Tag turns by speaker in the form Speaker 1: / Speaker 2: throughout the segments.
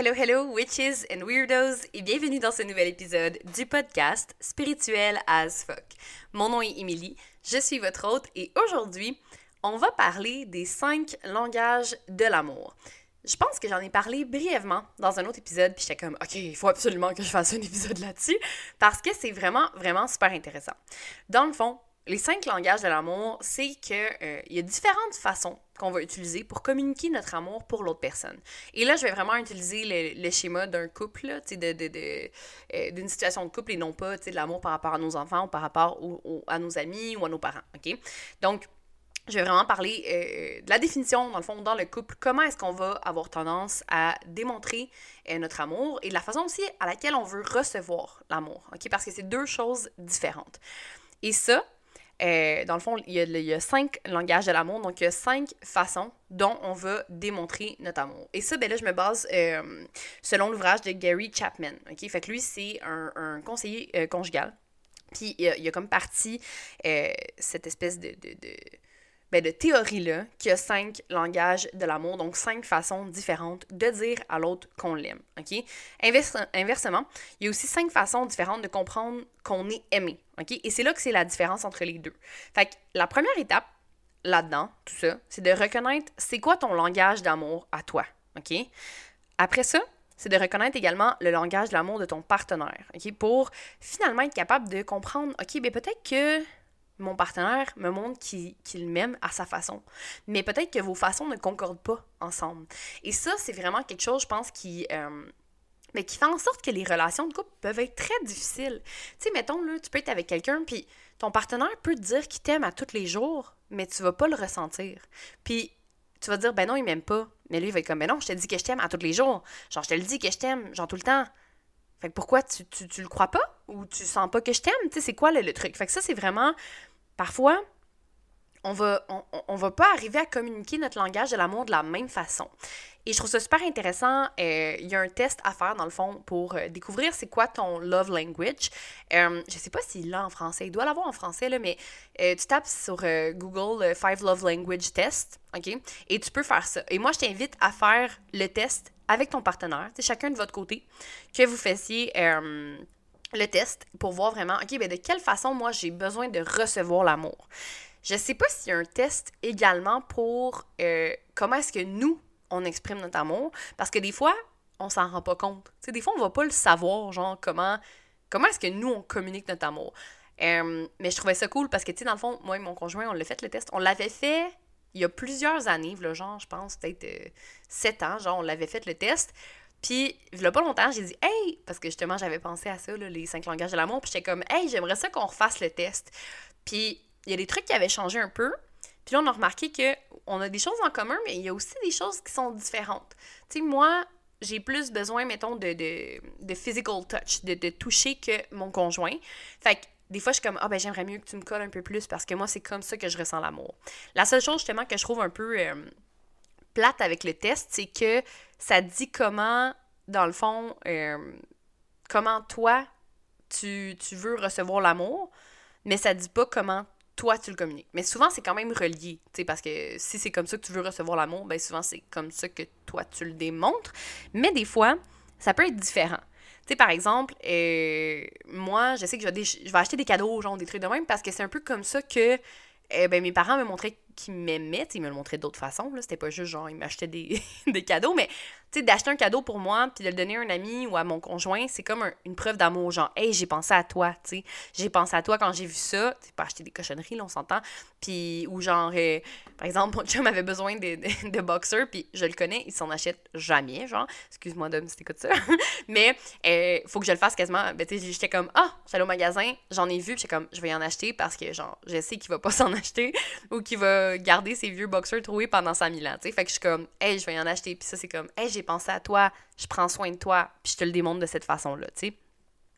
Speaker 1: Hello, hello, witches and weirdos, et bienvenue dans ce nouvel épisode du podcast Spirituel as fuck. Mon nom est Emily, je suis votre hôte, et aujourd'hui, on va parler des cinq langages de l'amour. Je pense que j'en ai parlé brièvement dans un autre épisode, puis j'étais comme, OK, il faut absolument que je fasse un épisode là-dessus, parce que c'est vraiment, vraiment super intéressant. Dans le fond, les cinq langages de l'amour, c'est que euh, y a différentes façons qu'on va utiliser pour communiquer notre amour pour l'autre personne. Et là, je vais vraiment utiliser le, schéma d'un couple, d'une de, de, de, euh, situation de couple et non pas de l'amour par rapport à nos enfants ou par rapport à nos amis ou à nos parents. OK? Donc, je vais vraiment parler euh, de la définition, dans le fond, dans le couple, comment est-ce qu'on va avoir tendance à démontrer notre amour et de la façon aussi à laquelle on veut recevoir l'amour, OK? Parce que c'est deux choses différentes. Et ça, euh, dans le fond, il y, a, cinq langages de l'amour, donc il y a cinq façons dont on va démontrer notre amour. Et ça, ben là, je me base euh, selon l'ouvrage de Gary Chapman. OK? Fait que lui, c'est un, conseiller euh, conjugal. Puis il y, a, comme partie cette espèce de ben, de théorie-là qu'il y a cinq langages de l'amour, donc cinq façons différentes de dire à l'autre qu'on l'aime. Inversement, il y a aussi cinq façons différentes de comprendre qu'on est aimé. Et c'est là que c'est la différence entre les deux. Fait que la première étape là-dedans, tout ça, c'est de reconnaître c'est quoi ton langage d'amour à toi. Après ça, c'est de reconnaître également le langage de l'amour de ton partenaire, OK? Pour finalement être capable de comprendre, OK, ben peut-être que mon partenaire me montre qu'il m'aime à sa façon. Mais peut-être que vos façons ne concordent pas ensemble. Et ça, c'est vraiment quelque chose, je pense, qui, euh, mais qui fait en sorte que les relations de couple peuvent être très difficiles. Tu sais, mettons, là, tu peux être avec quelqu'un, puis ton partenaire peut te dire qu'il t'aime à tous les jours, mais tu vas pas le ressentir. Puis tu vas dire, ben non, il m'aime pas. Mais lui, il va être comme, ben non, je te dis que je t'aime à tous les jours. Genre, je te le dis que je t'aime, genre tout le temps. Fait que pourquoi tu, tu, le crois pas? Ou tu sens pas que je t'aime? Tu sais, c'est quoi le, truc? Fait que ça, c'est vraiment Parfois, on va, on, va pas arriver à communiquer notre langage de l'amour de la même façon. Et je trouve ça super intéressant. Euh, il y a un test à faire, dans le fond, pour euh, découvrir c'est quoi ton love language. Euh, je sais pas s'il l'a en français. Il doit l'avoir en français, là, mais tu tapes sur Google Five Love Language Test, OK? Et tu peux faire ça. Et moi, je t'invite à faire le test avec ton partenaire, chacun de votre côté, que vous fassiez le test pour voir vraiment, OK, ben de quelle façon moi j'ai besoin de recevoir l'amour. Je sais pas s'il y a un test également pour euh, comment est-ce que nous, on exprime notre amour, parce que des fois, on s'en rend pas compte. Des fois, on va pas le savoir, genre, comment, comment est-ce que nous, on communique notre amour. Mais je trouvais ça cool parce que, tu sais, dans le fond, moi et mon conjoint, on l'a fait le test. On l'avait fait il y a plusieurs années, genre, je pense, peut-être euh, sept ans, genre, on l'avait fait le test. Puis, il y a pas longtemps, j'ai dit, hey, parce que justement, j'avais pensé à ça, les cinq langages de l'amour, puis j'étais comme, hey, j'aimerais ça qu'on refasse le test. Puis, il y a des trucs qui avaient changé un peu. Puis là, on a remarqué qu'on a des choses en commun, mais il y a aussi des choses qui sont différentes. Tu sais, moi, j'ai plus besoin, mettons, de, de, physical touch, de, de, toucher que mon conjoint. Fait que des fois, je suis comme, ah ben j'aimerais mieux que tu me colles un peu plus parce que moi, c'est comme ça que je ressens l'amour. La seule chose, justement, que je trouve un peu euh, plate avec le test, c'est que ça dit comment, dans le fond, euh, comment toi, tu, veux recevoir l'amour, mais ça dit pas comment toi, tu le communiques. Mais souvent, c'est quand même relié, tu sais, parce que si c'est comme ça que tu veux recevoir l'amour, ben souvent, c'est comme ça que toi, tu le démontres. Mais des fois, ça peut être différent. Tu sais, par exemple, euh, moi, je sais que je vais, je vais, acheter des cadeaux, genre des trucs de même, parce que c'est un peu comme ça que eh ben, mes parents me montraient qu'ils m'aimaient. Ils me le montraient d'autres façons. C'était pas juste genre, ils m'achetaient des, des cadeaux, mais tu sais, d'acheter un cadeau pour moi, puis de le donner à un ami ou à mon conjoint, c'est comme une preuve d'amour. Genre, hey, j'ai pensé à toi, tu sais. J'ai pensé à toi quand j'ai vu ça. Tu pas acheter des cochonneries, là, on s'entend. Puis, ou genre, euh, par exemple, mon chum avait besoin de, de, de boxer, puis je le connais, il s'en achète jamais, genre. Excuse-moi, Dom, si t'écoutes ça. Mais, euh, faut que je le fasse quasiment. Ben, tu sais, j'étais comme, ah, j'allais au magasin, j'en ai vu, puis j'étais comme, je vais en acheter parce que, genre, je sais qu'il va pas s'en acheter ou qu'il va garder ses vieux boxers troués pendant 5000 ans, tu sais. Fait que je suis comme, hey, je vais en acheter. Puis ça, c'est comme, hey, j'ai pensé à toi, je prends soin de toi, puis je te le démontre de cette façon-là, tu sais.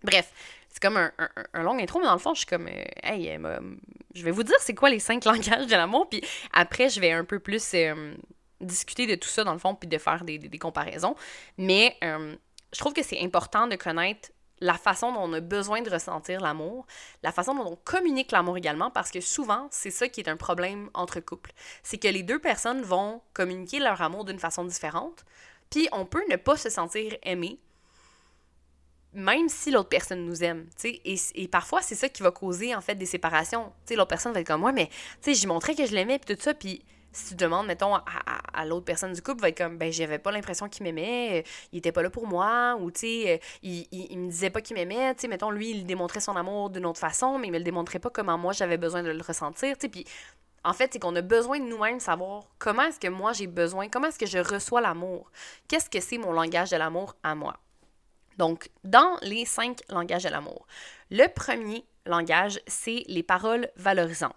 Speaker 1: Bref, c'est comme un, long intro, mais dans le fond, je suis comme, euh, hey, je vais vous dire c'est quoi les cinq langages de l'amour, puis après, je vais un peu plus euh, discuter de tout ça, dans le fond, puis de faire des, des, comparaisons. Mais euh, je trouve que c'est important de connaître la façon dont on a besoin de ressentir l'amour, la façon dont on communique l'amour également, parce que souvent, c'est ça qui est un problème entre couples. C'est que les deux personnes vont communiquer leur amour d'une façon différente, Puis on peut ne pas se sentir aimé, même si l'autre personne nous aime. Et, parfois, c'est ça qui va causer, en fait, des séparations. L'autre personne va être comme, moi, mais, j'y montrais que je l'aimais, puis tout ça, puis si tu demandes, mettons, à, l'autre personne du couple, va être comme, ben, j'avais pas l'impression qu'il m'aimait, euh, il était pas là pour moi, ou, tu euh, il, il, me disait pas qu'il m'aimait, mettons, lui, il démontrait son amour d'une autre façon, mais il me le démontrait pas comment moi j'avais besoin de le ressentir, en fait, c'est qu'on a besoin de nous-mêmes savoir comment est-ce que moi j'ai besoin, comment est-ce que je reçois l'amour, qu'est-ce que c'est mon langage de l'amour à moi? Donc, dans les cinq langages de l'amour, le premier langage, c'est les paroles valorisantes.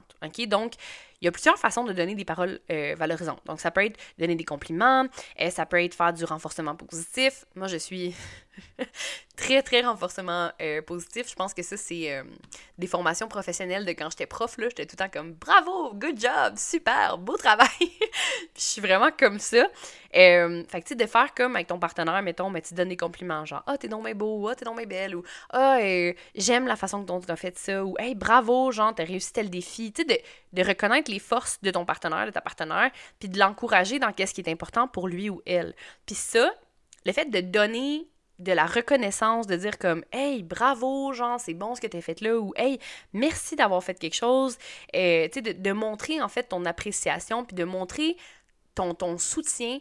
Speaker 1: Il y a plusieurs façons de donner des paroles euh, valorisantes. Donc, ça peut être donner des compliments, et euh, ça peut être faire du renforcement positif. Moi, je suis très, très renforcement euh, positif. Je pense que ça, c'est des formations professionnelles de quand j'étais prof. là J'étais tout le temps comme bravo, good job, super, beau travail. je suis vraiment comme ça. fait que, tu sais, de faire comme avec ton partenaire, mettons, mais tu donnes des compliments, genre, ah, oh, t'es donc bien beau, ah, oh, t'es donc bien belle, ou ah, j'aime la façon dont tu as fait ça, ou hey, bravo, genre, t'as réussi tel défi. Tu sais, de, de reconnaître les forces de ton partenaire, de ta partenaire, puis de l'encourager dans qu'est-ce qui est important pour lui ou elle. Puis ça, le fait de donner de la reconnaissance, de dire comme Hey, bravo, genre, c'est bon ce que tu fait là, ou Hey, merci d'avoir fait quelque chose. Euh, tu sais, de, de, montrer en fait ton appréciation, puis de montrer ton, ton soutien,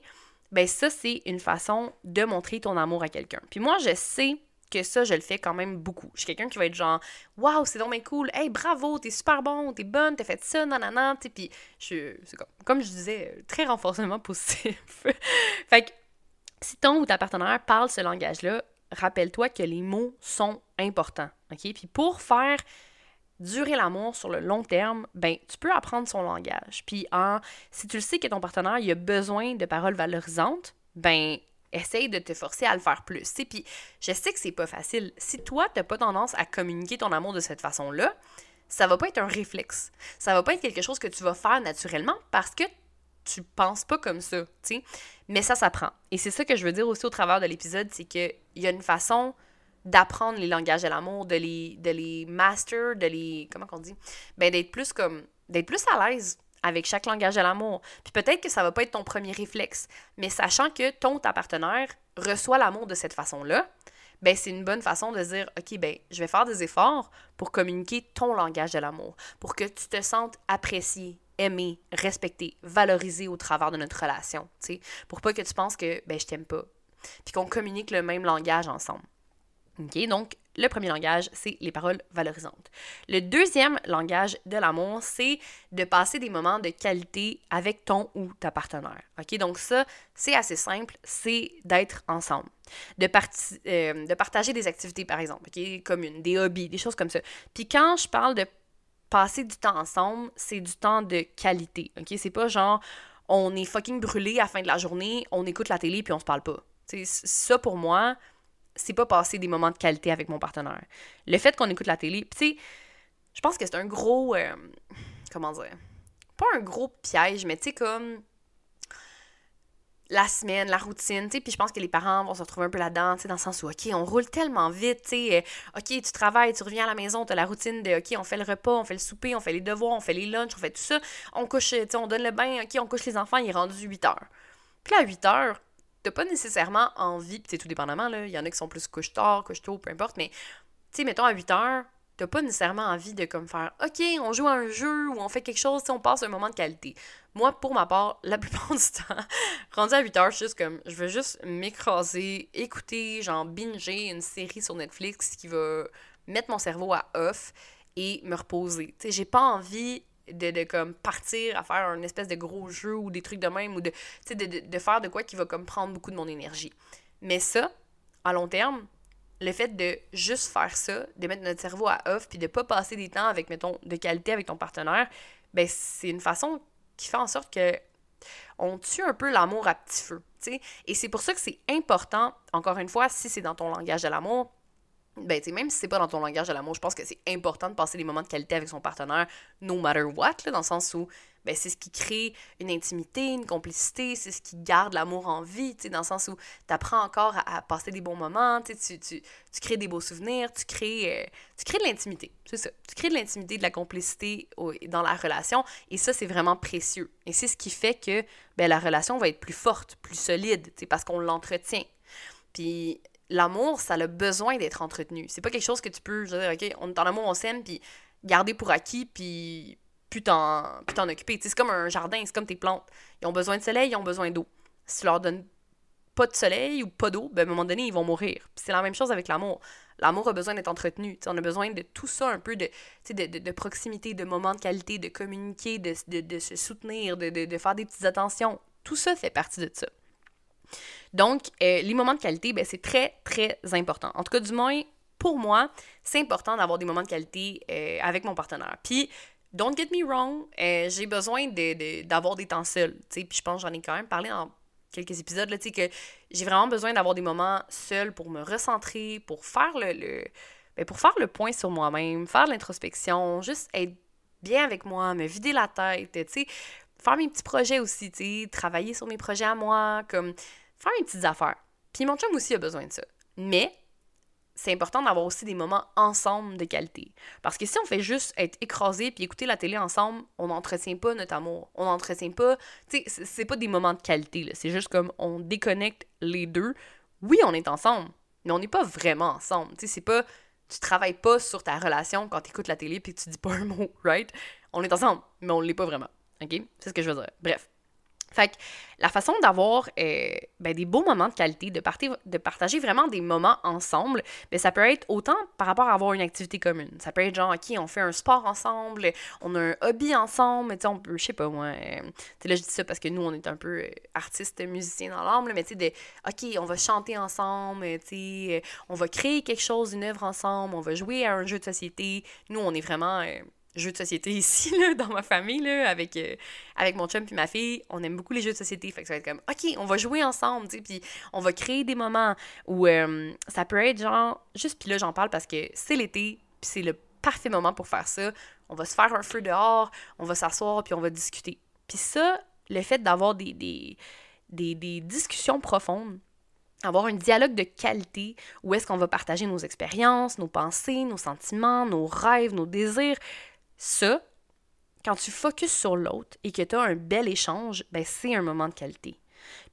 Speaker 1: ben ça, c'est une façon de montrer ton amour à quelqu'un. Puis moi, je sais que ça, je le fais quand même beaucoup. Je suis quelqu'un qui va être genre, waouh, c'est donc cool, hey, bravo, t'es super bon, t'es bonne, t'as fait ça, nanana, tu puis je, c'est comme, comme je disais, très renforcement positif. fait que, si ton ou ta partenaire parle ce langage-là, rappelle-toi que les mots sont importants, ok? Puis pour faire durer l'amour sur le long terme, ben tu peux apprendre son langage. Puis en si tu le sais que ton partenaire il a besoin de paroles valorisantes, ben essaye de te forcer à le faire plus. Puis je sais que c'est pas facile. Si toi, t'as pas tendance à communiquer ton amour de cette façon-là, ça va pas être un réflexe. Ça va pas être quelque chose que tu vas faire naturellement parce que tu penses pas comme ça, tu. Mais ça s'apprend. Et c'est ça que je veux dire aussi au travers de l'épisode, c'est qu'il y a une façon d'apprendre les langages de l'amour, de les, de les master, de les... Comment qu'on dit? Ben d'être plus comme... d'être plus à l'aise avec chaque langage de l'amour. Puis peut-être que ça va pas être ton premier réflexe, mais sachant que ton ta partenaire reçoit l'amour de cette façon-là, ben c'est une bonne façon de dire OK ben je vais faire des efforts pour communiquer ton langage de l'amour, pour que tu te sentes apprécié, aimé, respecté, valorisé au travers de notre relation, tu sais, pour pas que tu penses que ben je t'aime pas. Puis qu'on communique le même langage ensemble. OK donc le premier langage, c'est les paroles valorisantes. Le deuxième langage de l'amour, c'est de passer des moments de qualité avec ton ou ta partenaire. OK? Donc ça, c'est assez simple, c'est d'être ensemble. De, euh, partager des activités, par exemple, OK? Communes, des hobbies, des choses comme ça. Puis quand je parle de passer du temps ensemble, c'est du temps de qualité. OK? C'est pas genre, on est fucking brûlé à la fin de la journée, on écoute la télé puis on se parle pas. C'est ça, pour moi, c'est pas passer des moments de qualité avec mon partenaire. Le fait qu'on écoute la télé, tu sais, je pense que c'est un gros. Euh, comment dire Pas un gros piège, mais tu sais, comme. La semaine, la routine, tu sais, puis je pense que les parents vont se retrouver un peu là-dedans, tu sais, dans le sens où, OK, on roule tellement vite, tu sais, euh, OK, tu travailles, tu reviens à la maison, tu as la routine de, OK, on fait le repas, on fait le souper, on fait les devoirs, on fait les lunchs, on fait tout ça, on couche, tu sais, on donne le bain, OK, on couche les enfants, il est rendu 8 heures. Puis là, à 8 heures, t'as pas nécessairement envie, pis tout dépendamment, là, il y en a qui sont plus couche tard, couche tôt, peu importe, mais, tu sais, mettons à 8 heures, t'as pas nécessairement envie de comme faire OK, on joue à un jeu ou on fait quelque chose, on passe un moment de qualité. Moi, pour ma part, la plupart du temps, rendu à 8 heures, je juste comme, je veux juste m'écraser, écouter, genre, binger une série sur Netflix qui va mettre mon cerveau à off et me reposer. Tu sais, j'ai pas envie de, de, comme partir à faire un espèce de gros jeu ou des trucs de même ou de, de, de, de faire de quoi qui va comme prendre beaucoup de mon énergie. Mais ça, à long terme, le fait de juste faire ça, de mettre notre cerveau à off puis de pas passer des temps avec, mettons, de qualité avec ton partenaire, ben c'est une façon qui fait en sorte que on tue un peu l'amour à petit feu. Et c'est pour ça que c'est important, encore une fois, si c'est dans ton langage de l'amour, ben, tu sais, même si c'est pas dans ton langage de l'amour, je pense que c'est important de passer des moments de qualité avec son partenaire, no matter what, là, dans le sens où, ben c'est ce qui crée une intimité, une complicité, c'est ce qui garde l'amour en vie, tu sais, dans le sens où tu apprends encore à, passer des bons moments, tu, tu, tu, crées des beaux souvenirs, tu crées, euh, tu crées de l'intimité, c'est ça. Tu crées de l'intimité, de la complicité dans la relation, et ça, c'est vraiment précieux. Et c'est ce qui fait que ben, la relation va être plus forte, plus solide, parce qu'on l'entretient. Puis l'amour, ça a besoin d'être entretenu. C'est pas quelque chose que tu peux dire, OK, on est en amour, on s'aime, puis garder pour acquis, puis plus t'en occuper. C'est comme un jardin, c'est comme tes plantes. Ils ont besoin de soleil, ils ont besoin d'eau. Si tu leur donnes pas de soleil ou pas d'eau, ben, à un moment donné, ils vont mourir. C'est la même chose avec l'amour. L'amour a besoin d'être entretenu. on a besoin de tout ça, un peu de, de, de, de proximité, de moments de qualité, de communiquer, de, de se soutenir, de, faire des petites attentions. Tout ça fait partie de ça. Donc, euh, les moments de qualité, ben, c'est très, très important. En tout cas, du moins, pour moi, c'est important d'avoir des moments de qualité euh, avec mon partenaire. Puis, don't get me wrong, euh, j'ai besoin d'avoir des temps seuls. Puis je pense j'en ai quand même parlé en quelques épisodes, là, que j'ai vraiment besoin d'avoir des moments seuls pour me recentrer, pour faire le, ben, pour faire le point sur moi-même, faire l'introspection, juste être bien avec moi, me vider la tête, faire mes petits projets aussi, travailler sur mes projets à moi, comme faire mes petites affaires. Puis mon chum aussi a besoin de ça. Mais c'est important d'avoir aussi des moments ensemble de qualité. Parce que si on fait juste être écrasé puis écouter la télé ensemble, on n'entretient pas notre amour. On n'entretient pas. Tu sais, c'est pas des moments de qualité. C'est juste comme on déconnecte les deux. Oui, on est ensemble, mais on n'est pas vraiment ensemble. Tu sais, c'est pas. Tu travailles pas sur ta relation quand tu écoutes la télé puis tu dis pas un mot, right? On est ensemble, mais on l'est pas vraiment. OK? C'est ce que je veux dire. Bref. Fait que la façon d'avoir euh, ben, des beaux moments de qualité, de, de partager vraiment des moments ensemble, ben, ça peut être autant par rapport à avoir une activité commune. Ça peut être genre, OK, on fait un sport ensemble, on a un hobby ensemble, tu on je sais pas moi, euh, là je dis ça parce que nous, on est un peu euh, artistes, musiciens dans l'âme, mais tu sais, OK, on va chanter ensemble, tu sais, on va créer quelque chose, une œuvre ensemble, on va jouer à un jeu de société. Nous, on est vraiment jeux de société ici, là, dans ma famille, là, avec, euh, avec mon chum puis ma fille. On aime beaucoup les jeux de société. Fait que ça va être comme, OK, on va jouer ensemble, tu sais, puis on va créer des moments où euh, ça peut être genre, juste, puis là, j'en parle parce que c'est l'été, puis c'est le parfait moment pour faire ça. On va se faire un feu dehors, on va s'asseoir, puis on va discuter. Puis ça, le fait d'avoir des, des, des, des discussions profondes, avoir un dialogue de qualité où est-ce qu'on va partager nos expériences, nos pensées, nos sentiments, nos rêves, nos désirs, ça, quand tu focuses sur l'autre et que tu as un bel échange, ben c'est un moment de qualité.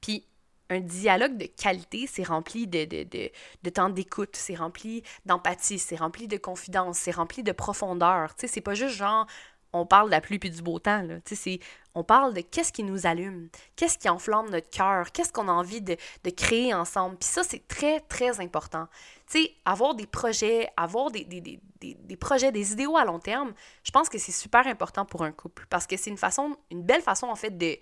Speaker 1: Puis un dialogue de qualité, c'est rempli de, de, temps d'écoute, c'est rempli d'empathie, c'est rempli de confidence, c'est rempli de profondeur. Tu sais, c'est pas juste genre on parle de la pluie puis du beau temps. Là. On parle de qu'est-ce qui nous allume, qu'est-ce qui enflamme notre cœur, qu'est-ce qu'on a envie de, créer ensemble. Puis ça, c'est très, très important. sais, avoir des projets, avoir des, des, projets, des idéaux à long terme, je pense que c'est super important pour un couple parce que c'est une façon, une belle façon, en fait, de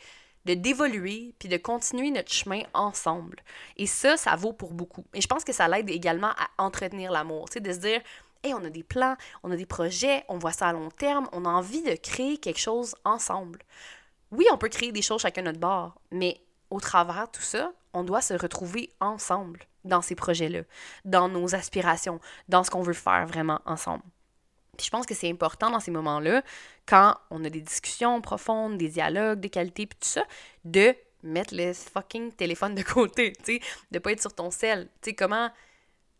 Speaker 1: de d'évoluer puis de continuer notre chemin ensemble. Et ça, ça vaut pour beaucoup. Et je pense que ça l'aide également à entretenir l'amour, tu sais, de se dire, hey, on a des plans, on a des projets, on voit ça à long terme, on a envie de créer quelque chose ensemble. Oui, on peut créer des choses chacun notre bord, mais au travers de tout ça, on doit se retrouver ensemble dans ces projets-là, dans nos aspirations, dans ce qu'on veut faire vraiment ensemble. Puis je pense que c'est important dans ces moments-là, quand on a des discussions profondes, des dialogues de qualité, puis tout ça, de mettre le fucking téléphone de côté, tu sais, de pas être sur ton sel. Tu sais, comment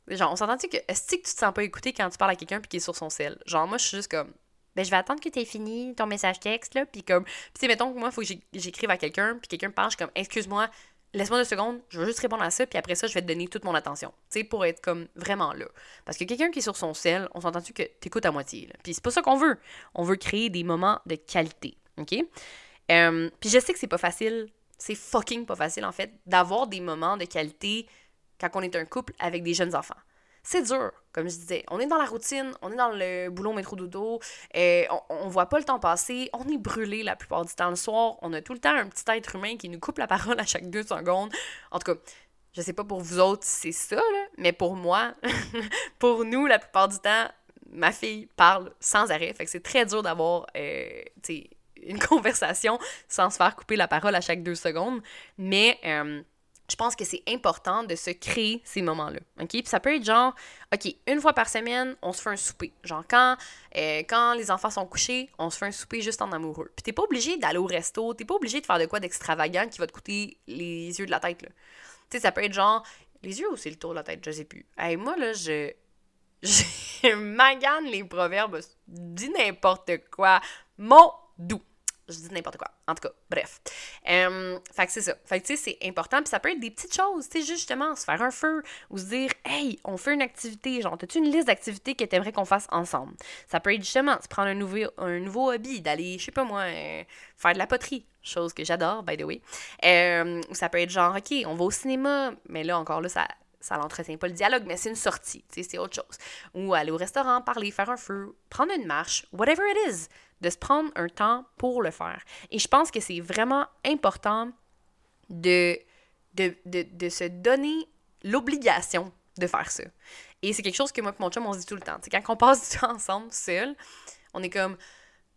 Speaker 1: Genre, on s'entend-tu que est-ce que tu te sens pas écouté quand tu parles à quelqu'un puis qui est sur son sel? Genre, moi, je suis juste comme, ben, je vais attendre que tu aies fini ton message texte, là, puis comme, puis mettons que moi, il faut que j'écrive à quelqu'un, puis quelqu'un parle, je suis comme, excuse-moi, laisse-moi deux secondes, je veux juste répondre à ça, puis après ça, je vais te donner toute mon attention, tu sais, pour être comme vraiment là. Parce que quelqu'un qui est sur son sel, on s'entend-tu que t'écoutes à moitié. Puis c'est pas ça qu'on veut. On veut créer des moments de qualité, OK? Puis je sais que c'est pas facile, c'est fucking pas facile, en fait, d'avoir des moments de qualité quand on est un couple avec des jeunes enfants. C'est dur, comme je disais. On est dans la routine, on est dans le boulot métro dodo, et on, on voit pas le temps passer, on est brûlé la plupart du temps le soir, on a tout le temps un petit être humain qui nous coupe la parole à chaque deux secondes. En tout cas, je sais pas pour vous autres si c'est ça, là, mais pour moi, pour nous, la plupart du temps, ma fille parle sans arrêt. Fait que c'est très dur d'avoir, euh, une conversation sans se faire couper la parole à chaque deux secondes. Mais... Euh, je pense que c'est important de se créer ces moments-là. OK? Puis ça peut être genre, OK, une fois par semaine, on se fait un souper. Genre, quand, euh, quand les enfants sont couchés, on se fait un souper juste en amoureux. Puis t'es pas obligé d'aller au resto, t'es pas obligé de faire de quoi d'extravagant qui va te coûter les yeux de la tête. Tu sais, ça peut être genre, les yeux ou c'est le tour de la tête, je sais plus. Hey, moi, là, je. Je magane les proverbes, dis n'importe quoi. Mon doux je dis n'importe quoi. En tout cas, bref. Fait que c'est ça. Fait que tu sais, c'est important. Puis ça peut être des petites choses, tu sais, justement, se faire un feu ou se dire, hey, on fait une activité. Genre, as-tu une liste d'activités que t'aimerais qu'on fasse ensemble? Ça peut être justement se prendre un nouveau, un nouveau hobby, d'aller, je sais pas moi, euh, faire de la poterie. Chose que j'adore, by the way. Euh, ou ça peut être genre, OK, on va au cinéma. Mais là, encore là, ça ça l'entretient pas le dialogue, mais c'est une sortie, c'est autre chose. Ou aller au restaurant, parler, faire un feu, prendre une marche, whatever it is de se prendre un temps pour le faire. Et je pense que c'est vraiment important de, de, de, se donner l'obligation de faire ça. Et c'est quelque chose que moi et mon chum, on se dit tout le temps. quand on passe du temps ensemble, seul, on est comme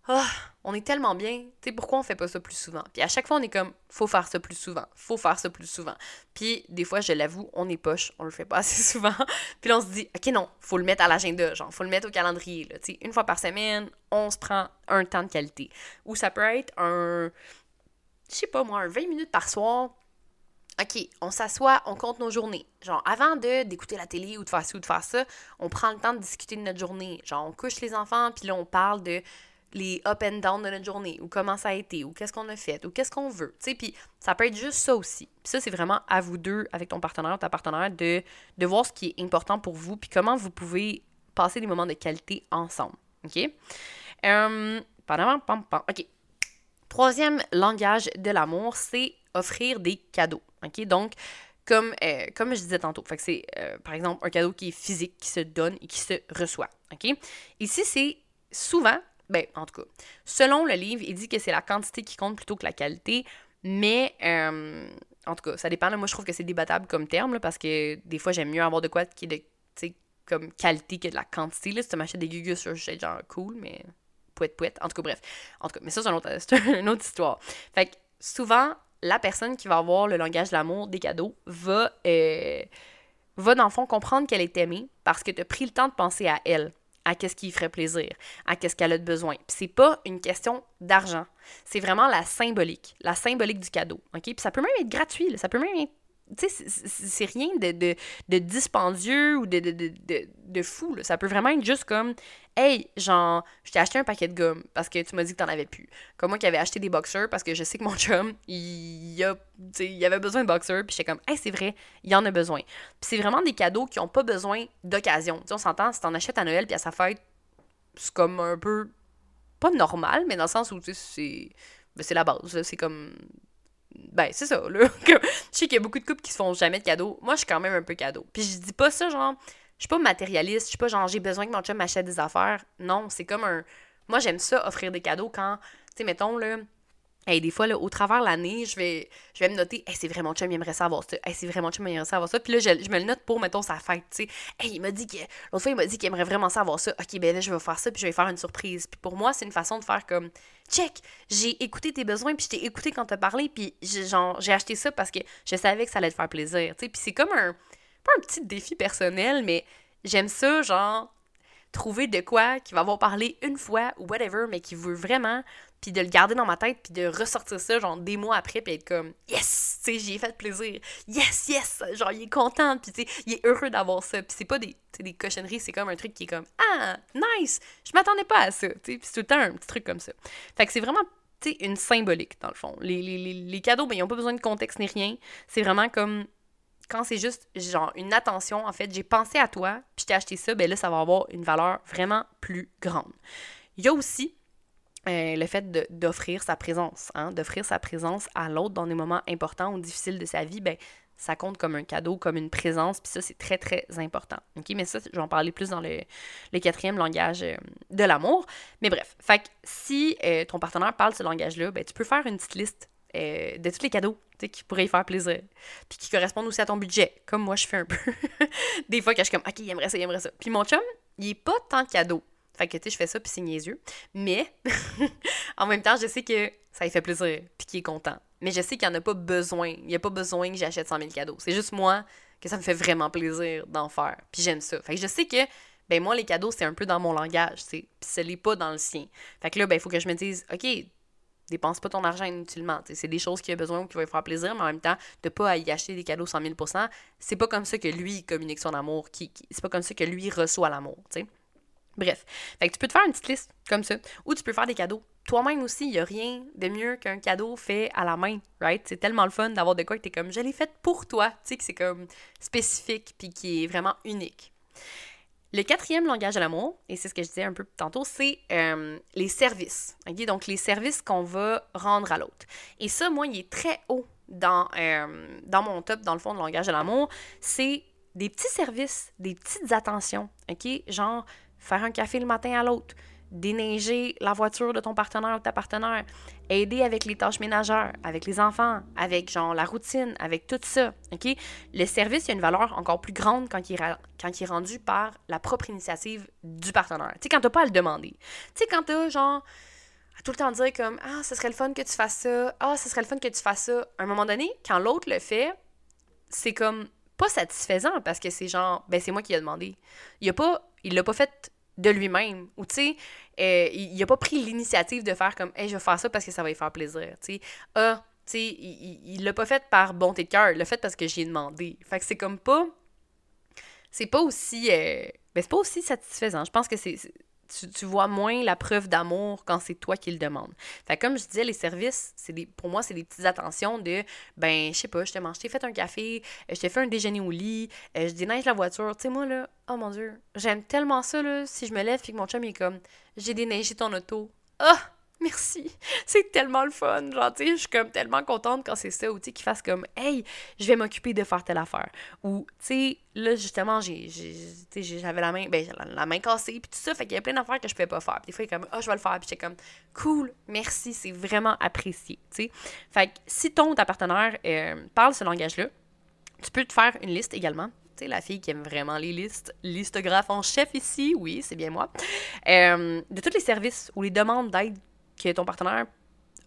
Speaker 1: ah, on est tellement bien, tu sais, pourquoi on fait pas ça plus souvent? Puis à chaque fois, on est comme, faut faire ça plus souvent, faut faire ça plus souvent. Puis des fois, je l'avoue, on est poche, on le fait pas assez souvent. Puis là, on se dit, ok, non, faut le mettre à l'agenda, genre, faut le mettre au calendrier, là, une fois par semaine, on se prend un temps de qualité. Ou ça peut être un, je sais pas moi, un 20 minutes par soir. OK, on s'assoit, on compte nos journées. Genre, avant de d'écouter la télé ou de faire ci ou de faire ça, on prend le temps de discuter de notre journée. Genre, on couche les enfants, puis là, on parle de les up and down de notre journée, ou comment ça a été, ou qu'est-ce qu'on a fait, ou qu'est-ce qu'on veut. Tu sais, puis ça peut être juste ça aussi. Puis ça, c'est vraiment à vous deux, avec ton partenaire ou ta partenaire, de, de voir ce qui est important pour vous, puis comment vous pouvez passer des moments de qualité ensemble. OK? Um, OK. Troisième langage de l'amour, c'est offrir des cadeaux. OK? Donc, comme, euh, comme je disais tantôt, c'est, euh, par exemple, un cadeau qui est physique, qui se donne et qui se reçoit. OK? Ici, c'est souvent ben, en tout cas, selon le livre, il dit que c'est la quantité qui compte plutôt que la qualité, mais euh, en tout cas, ça dépend. moi, je trouve que c'est débattable comme terme, parce que des fois, j'aime mieux avoir de quoi qui est de, comme qualité que de la quantité. Là. Si tu m'achètes des gugus, je suis genre cool, mais pouette pouette. En tout cas, bref. En tout cas, mais ça, c'est une autre, une autre histoire. Fait que souvent, la personne qui va avoir le langage de l'amour des cadeaux va, euh, va dans le fond comprendre qu'elle est aimée parce que tu as pris le temps de penser à elle à qu'est-ce qui lui ferait plaisir, à qu'est-ce qu'elle a de besoin. Puis c'est pas une question d'argent, c'est vraiment la symbolique, la symbolique du cadeau, OK? Puis ça peut même être gratuit, ça peut même être c'est rien de, de, de, dispendieux ou de, de, de fou. Ça peut vraiment être juste comme Hey, genre, je t'ai acheté un paquet de gomme parce que tu m'as dit que t'en avais plus. Comme moi qui avais acheté des boxers parce que je sais que mon chum, il, a, il avait besoin de boxers. Puis j'étais comme Hey, c'est vrai, il en a besoin. Puis c'est vraiment des cadeaux qui ont pas besoin d'occasion. Tu on s'entend, si t'en achètes à Noël puis à sa fête, c'est comme un peu. Pas normal, mais dans le sens où, tu sais, c'est. Ben, c'est la base. C'est comme ben, c'est ça, là. je sais qu'il y a beaucoup de couples qui se font jamais de cadeaux. Moi, je suis quand même un peu cadeau. Puis je dis pas ça, genre, je suis pas matérialiste, je suis pas genre, j'ai besoin que mon chum m'achète des affaires. Non, c'est comme un. Moi, j'aime ça, offrir des cadeaux quand, tu sais, mettons, là. Hey, des fois, là, au travers l'année, je vais, je vais me noter, hey, c'est vrai, mon chum, il aimerait ça avoir ça. Hey, c'est vrai, mon chum, il aimerait ça avoir ça. Puis là, je, me le note pour, mettons, sa fête, tu. Hey, il m'a dit que, l'autre fois, il m'a dit qu'il aimerait vraiment ça avoir ça. Ok, ben là, je vais faire ça, puis je vais faire une surprise. Puis pour moi, c'est une façon de faire comme, check, j'ai écouté tes besoins, puis je t'ai écouté quand t'as parlé, puis j'ai acheté ça parce que je savais que ça allait te faire plaisir, tu sais. Puis c'est comme un, pas un petit défi personnel, mais j'aime ça, genre, trouver de quoi qui va avoir parlé une fois ou whatever, mais qui veut vraiment, puis de le garder dans ma tête, puis de ressortir ça, genre, des mois après, puis être comme, yes, tu sais, j'y ai fait plaisir, yes, yes, genre, il est content, puis tu sais, il est heureux d'avoir ça, puis c'est pas des, des cochonneries, c'est comme un truc qui est comme, ah, nice, je m'attendais pas à ça, tu sais, puis c'est tout le temps un petit truc comme ça. Fait que c'est vraiment une symbolique, dans le fond. Les, les, les, cadeaux, ben, ils n'ont pas besoin de contexte ni rien. C'est vraiment comme quand c'est juste genre une attention, en fait, j'ai pensé à toi, puis t'ai acheté ça, ben là, ça va avoir une valeur vraiment plus grande. Il y a aussi euh, le fait d'offrir sa présence, hein, d'offrir sa présence à l'autre dans des moments importants ou difficiles de sa vie, ben ça compte comme un cadeau, comme une présence, puis ça, c'est très, très important. OK? Mais ça, je vais en parler plus dans le, quatrième langage euh, de l'amour. Mais bref, fait si euh, ton partenaire parle ce langage-là, ben, tu peux faire une petite liste de tous les cadeaux qui pourraient y faire plaisir. Puis qui correspondent aussi à ton budget, comme moi je fais un peu. Des fois que je suis comme, OK, il aimerait ça, il aimerait ça. Puis mon chum, il est pas tant cadeau. Fait que, tu sais, je fais ça, puis c'est niaiseux. Mais, en même temps, je sais que ça lui fait plaisir, puis qu'il est content. Mais je sais qu'il n'y en a pas besoin. Il n'y a pas besoin que j'achète 100 000 cadeaux. C'est juste moi que ça me fait vraiment plaisir d'en faire. Puis j'aime ça. Fait que je sais que, ben moi, les cadeaux, c'est un peu dans mon langage, Puis ce n'est pas dans le sien. Fait que là, ben, il faut que je me dise, OK, dépense pas ton argent inutilement. C'est des choses qu'il a besoin ou qui vont lui faire plaisir, mais en même temps, de pas y acheter des cadeaux 100 000% c'est pas comme ça que lui communique son amour, c'est pas comme ça que lui reçoit l'amour, tu. Bref, fait que tu peux te faire une petite liste comme ça, ou tu peux faire des cadeaux. Toi-même aussi, il n'y a rien de mieux qu'un cadeau fait à la main, right? C'est tellement le fun d'avoir de quoi que es comme, je l'ai fait pour toi, tu sais, que c'est comme spécifique puis qui est vraiment unique. Le quatrième langage de l'amour, et c'est ce que je disais un peu tantôt, c'est euh, les services. Donc, les services qu'on va rendre à l'autre. Et ça, moi, il est très haut dans, euh, dans mon top, dans le fond, de langage de l'amour. C'est des petits services, des petites attentions. OK? Genre, faire un café le matin à l'autre, déneiger la voiture de ton partenaire ou de ta partenaire, aider avec les tâches ménagères, avec les enfants, avec genre la routine, avec tout ça. OK? Le service, il a une valeur encore plus grande quand il, est, quand il est rendu par la propre initiative du partenaire. Tu sais, quand t'as pas à le demander. Tu sais, quand t'as genre à tout le temps dire comme Ah, ce serait le fun que tu fasses ça, ah, ce serait le fun que tu fasses ça. À un moment donné, quand l'autre le fait, c'est comme pas satisfaisant parce que c'est genre ben c'est moi qui ai demandé. Il a pas il l'a pas fait de lui-même. Ou, tu sais, euh, il n'a pas pris l'initiative de faire comme, hey, je vais faire ça parce que ça va lui faire plaisir. Tu sais, ah, tu sais, il l'a pas fait par bonté de cœur, il l'a fait parce que j'ai demandé. Fait que c'est comme pas. C'est pas aussi. Euh, ben, c'est pas aussi satisfaisant. Je pense que c'est tu, vois moins la preuve d'amour quand c'est toi qui le demandes. Fait comme je disais, les services, c'est des, pour moi, c'est des petites attentions de, ben, je sais pas, je t'ai t'ai fait un café, euh, je t'ai fait un déjeuner au lit, euh, je déneige la voiture. Tu sais, moi, là, oh mon Dieu, j'aime tellement ça, là, si je me lève et que mon chum est comme, j'ai déneigé ton auto. Ah! merci. C'est tellement le fun. Genre, tu sais, je suis comme tellement contente quand c'est ça. Ou, tu sais, qu'il fasse comme, hey, je vais m'occuper de faire telle affaire. Ou, tu sais, là, justement, j'ai, j'avais la main, ben, la, main cassée, puis tout ça. Fait qu'il y a plein d'affaires que je pouvais pas faire. Des fois, il est comme, ah, oh, je vais le faire. Puis j'étais comme, cool, merci, c'est vraiment apprécié, tu sais. Fait que si ton, partenaire euh, parle ce langage-là, tu peux te faire une liste également la fille qui aime vraiment les listes, listographe en chef ici, oui, c'est bien moi, euh, de tous les services ou les demandes d'aide que ton partenaire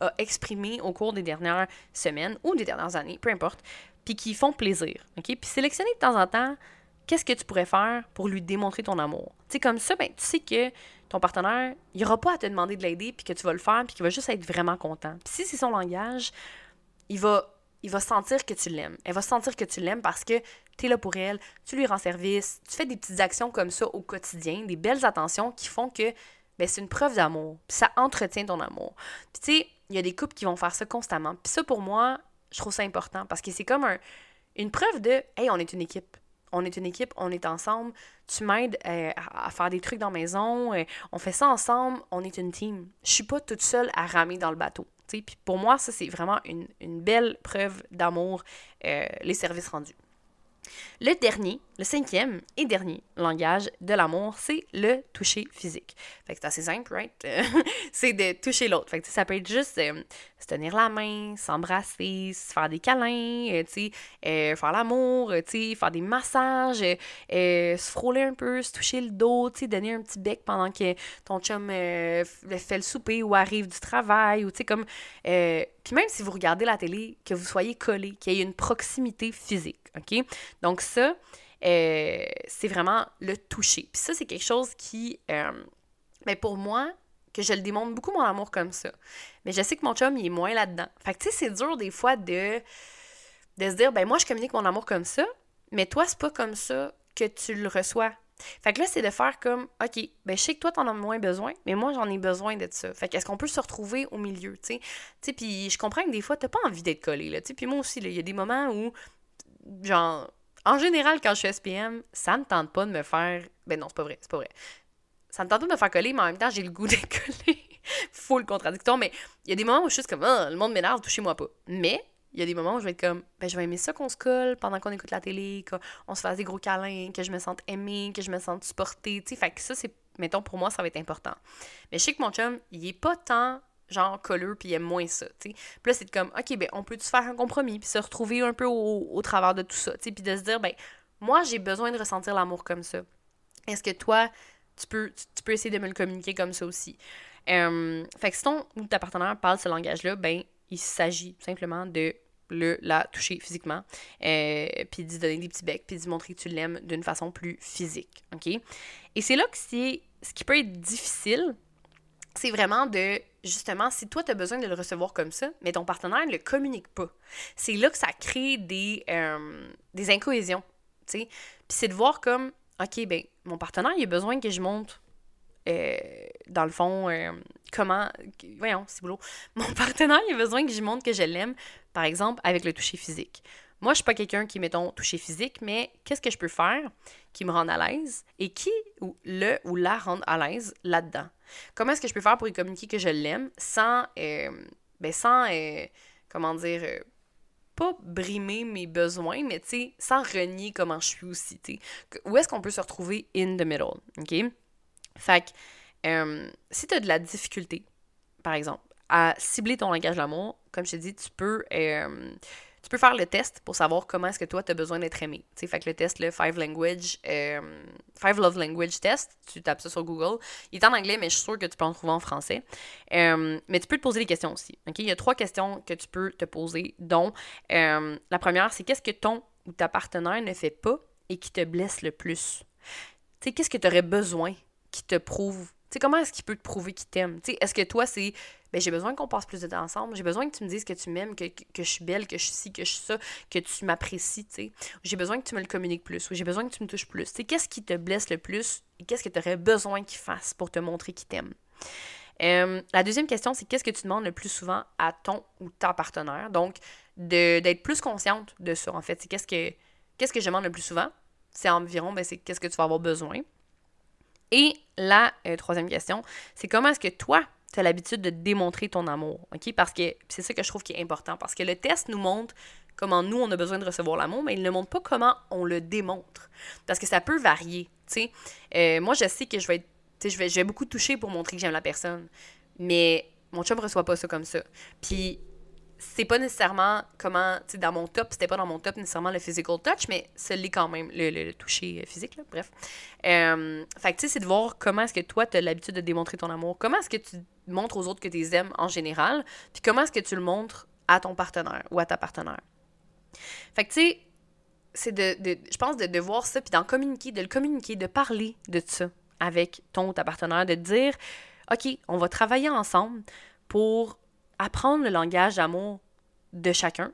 Speaker 1: a exprimé au cours des dernières semaines ou des dernières années, peu importe, puis qui font plaisir. OK? Puis sélectionner de temps en temps qu'est-ce que tu pourrais faire pour lui démontrer ton amour? Tu comme ça, ben, tu sais que ton partenaire, il aura pas à te demander de l'aider, puis que tu vas le faire, puis qu'il va juste être vraiment content. Puis si c'est son langage, il va, il va sentir que tu l'aimes. Elle va sentir que tu l'aimes parce que tu es là pour elle, tu lui rends service, tu fais des petites actions comme ça au quotidien, des belles attentions qui font que ben c'est une preuve d'amour. Ça entretient ton amour. Puis tu sais, il y a des couples qui vont faire ça constamment. Puis ça, pour moi, je trouve ça important parce que c'est comme un, une preuve de Hey, on est une équipe. On est une équipe, on est ensemble. Tu m'aides euh, à, faire des trucs dans la maison. Euh, on fait ça ensemble. On est une team. Je suis pas toute seule à ramer dans le bateau. Pour moi, ça, c'est vraiment une, une, belle preuve d'amour, euh, les services rendus. Le dernier, le cinquième et dernier langage de l'amour, c'est le toucher physique. Fait que c'est assez simple, right? c'est de toucher l'autre. Fait que ça peut être juste euh, se tenir la main, s'embrasser, se faire des câlins, euh, euh, faire l'amour, faire des massages, se frôler un peu, se toucher le dos, donner un petit bec pendant que ton chum fait le souper ou arrive du travail, ou tu comme... puis même si vous regardez la télé, que vous soyez collé, qu'il y ait une proximité physique, OK? Donc ça, c'est vraiment le toucher. Puis ça, c'est quelque chose qui... mais pour moi, que je le démontre beaucoup mon amour comme ça. Mais je sais que mon chum, il est moins là-dedans. Fait que tu sais, c'est dur des fois de, de se dire, ben moi, je communique mon amour comme ça, mais toi, c'est pas comme ça que tu le reçois. Fait que là, c'est de faire comme, OK, ben je sais que toi, t'en as moins besoin, mais moi, j'en ai besoin de ça. Fait qu'est-ce qu'on peut se retrouver au milieu, tu sais? Puis je comprends que des fois, t'as pas envie d'être collé, là, tu sais? Puis moi aussi, il y a des moments où, genre, en général, quand je suis SPM, ça ne tente pas de me faire. Ben non, c'est pas vrai, c'est pas vrai ça me tente de me faire coller, mais en même temps, j'ai le goût d'être collée. Full contradictoire, mais il y a des moments où je suis comme, ah, le monde m'énerve, touchez-moi pas. Mais il y a des moments où je vais être comme, ben, je vais aimer ça qu'on se colle pendant qu'on écoute la télé, qu'on se fasse des gros câlins, que je me sente aimée, que je me sente supportée, tu sais. Fait que ça, c'est, mettons, pour moi, ça va être important. Mais je sais que mon chum, il est pas tant genre colleux puis il aime moins ça, tu sais. Puis là, c'est comme, OK, ben, on peut-tu faire un compromis puis se retrouver un peu au, travers de tout ça, tu sais, puis de se dire, ben, moi, j'ai besoin de ressentir l'amour comme ça. Est-ce que toi, tu peux, tu peux essayer de me le communiquer comme ça aussi? Fait que si ton ou ta partenaire parle ce langage-là, ben, il s'agit simplement de le la toucher physiquement, euh, puis d'y donner des petits becs, puis d'y montrer que tu l'aimes d'une façon plus physique, OK? Et c'est là que ce qui peut être difficile, c'est vraiment de, justement, si toi, tu as besoin de le recevoir comme ça, mais ton partenaire ne le communique pas, c'est là que ça crée des, euh, des incohésions, tu sais? Puis c'est de voir comme, OK, ben, mon partenaire, il a besoin que je montre euh, dans le fond, euh, comment. Voyons, c'est boulot. Mon partenaire, il a besoin que je montre que je l'aime, par exemple, avec le toucher physique. Moi, je suis pas quelqu'un qui, mettons, toucher physique, mais qu'est-ce que je peux faire qui me rende à l'aise et qui ou le ou la rende à l'aise là-dedans? Comment est-ce que je peux faire pour lui communiquer que je l'aime sans, euh, ben sans, comment dire, pas brimer mes besoins, mais tu sais, sans renier comment je suis aussi, tu. Où est-ce qu'on peut se retrouver in the middle, OK? Fait que euh, si tu as de la difficulté, par exemple, à cibler ton langage d'amour, comme je te dis, tu peux, euh, tu peux faire le test pour savoir comment est-ce que toi, tu as besoin d'être aimé. sais, fait que le test, le Five Language, euh, Five Love Language Test, tu tapes ça sur Google. Il est en anglais, mais je suis sûre que tu peux en trouver en français. mais tu peux te poser des questions aussi. Il y a trois questions que tu peux te poser, dont la première, c'est qu'est-ce que ton ou ta partenaire ne fait pas et qui te blesse le plus? Tu sais, qu'est-ce que tu aurais besoin qui te prouve. Comment est-ce qu'il peut te prouver qu'il t'aime? Est-ce que toi, c'est. Ben, j'ai besoin qu'on passe plus de temps ensemble. J'ai besoin que tu me dises que tu m'aimes, que, que, je suis belle, que je suis ci, que je suis ça, que tu m'apprécies, tu. J'ai besoin que tu me le communiques plus. Ou j'ai besoin que tu me touches plus. Qu'est-ce qui te blesse le plus et qu'est-ce que tu aurais besoin qu'il fasse pour te montrer qu'il t'aime? Euh, la deuxième question, c'est qu'est-ce que tu demandes le plus souvent à ton ou ta partenaire? Donc, d'être plus consciente de ça, en fait. C'est qu'est-ce que, qu'est-ce que je demande le plus souvent? C'est environ, ben, c'est qu'est-ce que tu vas avoir besoin. Et la euh, troisième question, c'est comment est-ce que toi, tu as l'habitude de démontrer ton amour, OK? Parce que c'est ça que je trouve qui est important, parce que le test nous montre comment nous, on a besoin de recevoir l'amour, mais il ne montre pas comment on le démontre. Parce que ça peut varier, tu. Euh, moi, je sais que je vais être, je vais, je vais beaucoup toucher pour montrer que j'aime la personne, mais mon chum reçoit pas ça comme ça. Puis c'est pas nécessairement comment, tu sais, dans mon top, c'était pas dans mon top nécessairement le physical touch, mais c'est quand même, le, toucher euh, physique, bref. Euh, fait que, tu sais, c'est de voir comment est-ce que toi, tu as l'habitude de démontrer ton amour, comment est-ce que tu montres aux autres que tu les aimes en général, puis comment est-ce que tu le montres à ton partenaire ou à ta partenaire. Fait que, tu sais, c'est de, de, je pense, de, de voir ça, puis d'en communiquer, de le communiquer, de parler de ça avec ton ou ta partenaire, de dire, OK, on va travailler ensemble pour apprendre le langage d'amour de chacun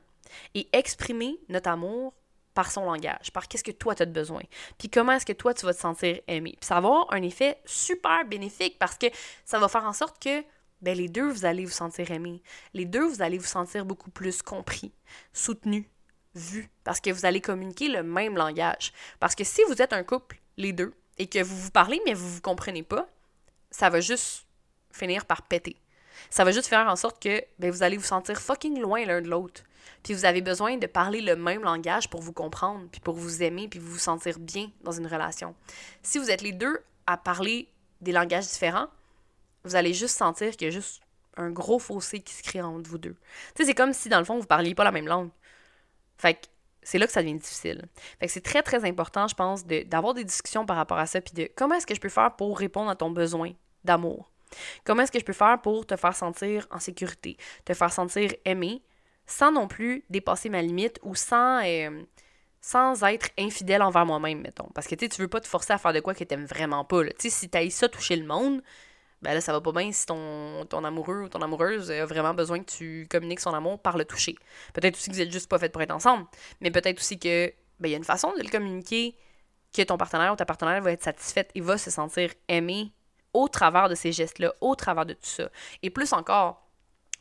Speaker 1: et exprimer notre amour par son langage, par qu'est-ce que toi tu as besoin, puis comment est-ce que toi tu vas te sentir aimé. Puis ça va avoir un effet super bénéfique parce que ça va faire en sorte que ben, les deux vous allez vous sentir aimé, les deux vous allez vous sentir beaucoup plus compris, soutenu, vu, parce que vous allez communiquer le même langage. Parce que si vous êtes un couple, les deux, et que vous vous parlez mais vous vous comprenez pas, ça va juste finir par péter ça va juste faire en sorte que ben, vous allez vous sentir fucking loin l'un de l'autre. Puis vous avez besoin de parler le même langage pour vous comprendre, puis pour vous aimer, puis vous sentir bien dans une relation. Si vous êtes les deux à parler des langages différents, vous allez juste sentir qu'il y a juste un gros fossé qui se crée entre vous deux. Tu sais, c'est comme si dans le fond, vous parliez pas la même langue. Fait que c'est là que ça devient difficile. Fait que c'est très, très important, je pense, d'avoir des discussions par rapport à ça, puis de comment est-ce que je peux faire pour répondre à ton besoin d'amour? Comment est-ce que je peux faire pour te faire sentir en sécurité, te faire sentir aimé, sans non plus dépasser ma limite ou sans, euh, sans être infidèle envers moi-même, mettons? Parce que tu veux pas te forcer à faire de quoi que t'aimes vraiment pas. Tu sais, si ça toucher le monde, ben là, ça va pas bien si ton, amoureux ou ton amoureuse a vraiment besoin que tu communiques son amour par le toucher. Peut-être aussi que vous êtes juste pas fait pour être ensemble, mais peut-être aussi que ben, y a une façon de le communiquer que ton partenaire ou ta partenaire va être satisfaite et va se sentir aimé au travers de ces gestes-là, au travers de tout ça. Et plus encore,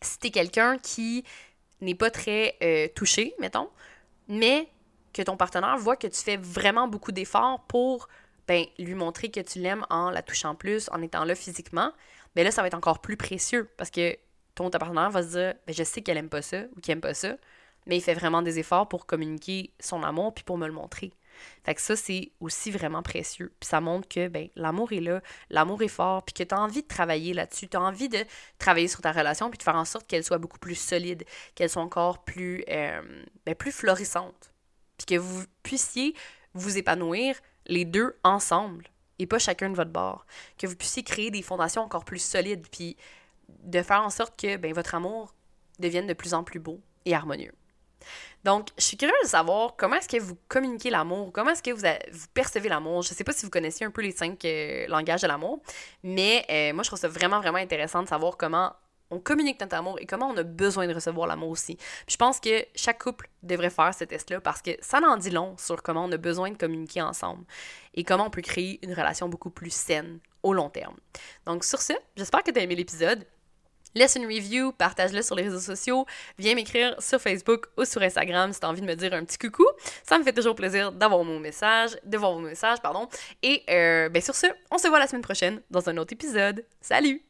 Speaker 1: si t'es quelqu'un qui n'est pas très euh, touché, mettons, mais que ton partenaire voit que tu fais vraiment beaucoup d'efforts pour ben, lui montrer que tu l'aimes en la touchant plus, en étant là physiquement, ben là, ça va être encore plus précieux parce que ton partenaire va se dire ben, je sais qu'elle aime pas ça ou qu'il aime pas ça, mais il fait vraiment des efforts pour communiquer son amour puis pour me le montrer. Fait que ça, c'est aussi vraiment précieux. Puis ça montre que ben, l'amour est là, l'amour est fort, puis que tu as envie de travailler là-dessus, tu as envie de travailler sur ta relation, puis de faire en sorte qu'elle soit beaucoup plus solide, qu'elle soit encore plus, euh, ben, plus florissante, puis que vous puissiez vous épanouir les deux ensemble et pas chacun de votre bord. Que vous puissiez créer des fondations encore plus solides, puis de faire en sorte que ben, votre amour devienne de plus en plus beau et harmonieux. Donc, je suis curieuse de savoir comment est-ce que vous communiquez l'amour, comment est-ce que vous, percevez l'amour. Je ne sais pas si vous connaissez un peu les cinq euh, langages de l'amour, mais euh, moi, je trouve ça vraiment, vraiment intéressant de savoir comment on communique notre amour et comment on a besoin de recevoir l'amour aussi. je pense que chaque couple devrait faire ce test-là parce que ça en dit long sur comment on a besoin de communiquer ensemble et comment on peut créer une relation beaucoup plus saine au long terme. Donc sur ce, j'espère que tu as aimé l'épisode. Laisse une review, partage-le sur les réseaux sociaux, viens m'écrire sur Facebook ou sur Instagram si tu as envie de me dire un petit coucou. Ça me fait toujours plaisir d'avoir mon message, de voir vos messages, pardon. Et euh, ben sur ce, on se voit la semaine prochaine dans un autre épisode. Salut!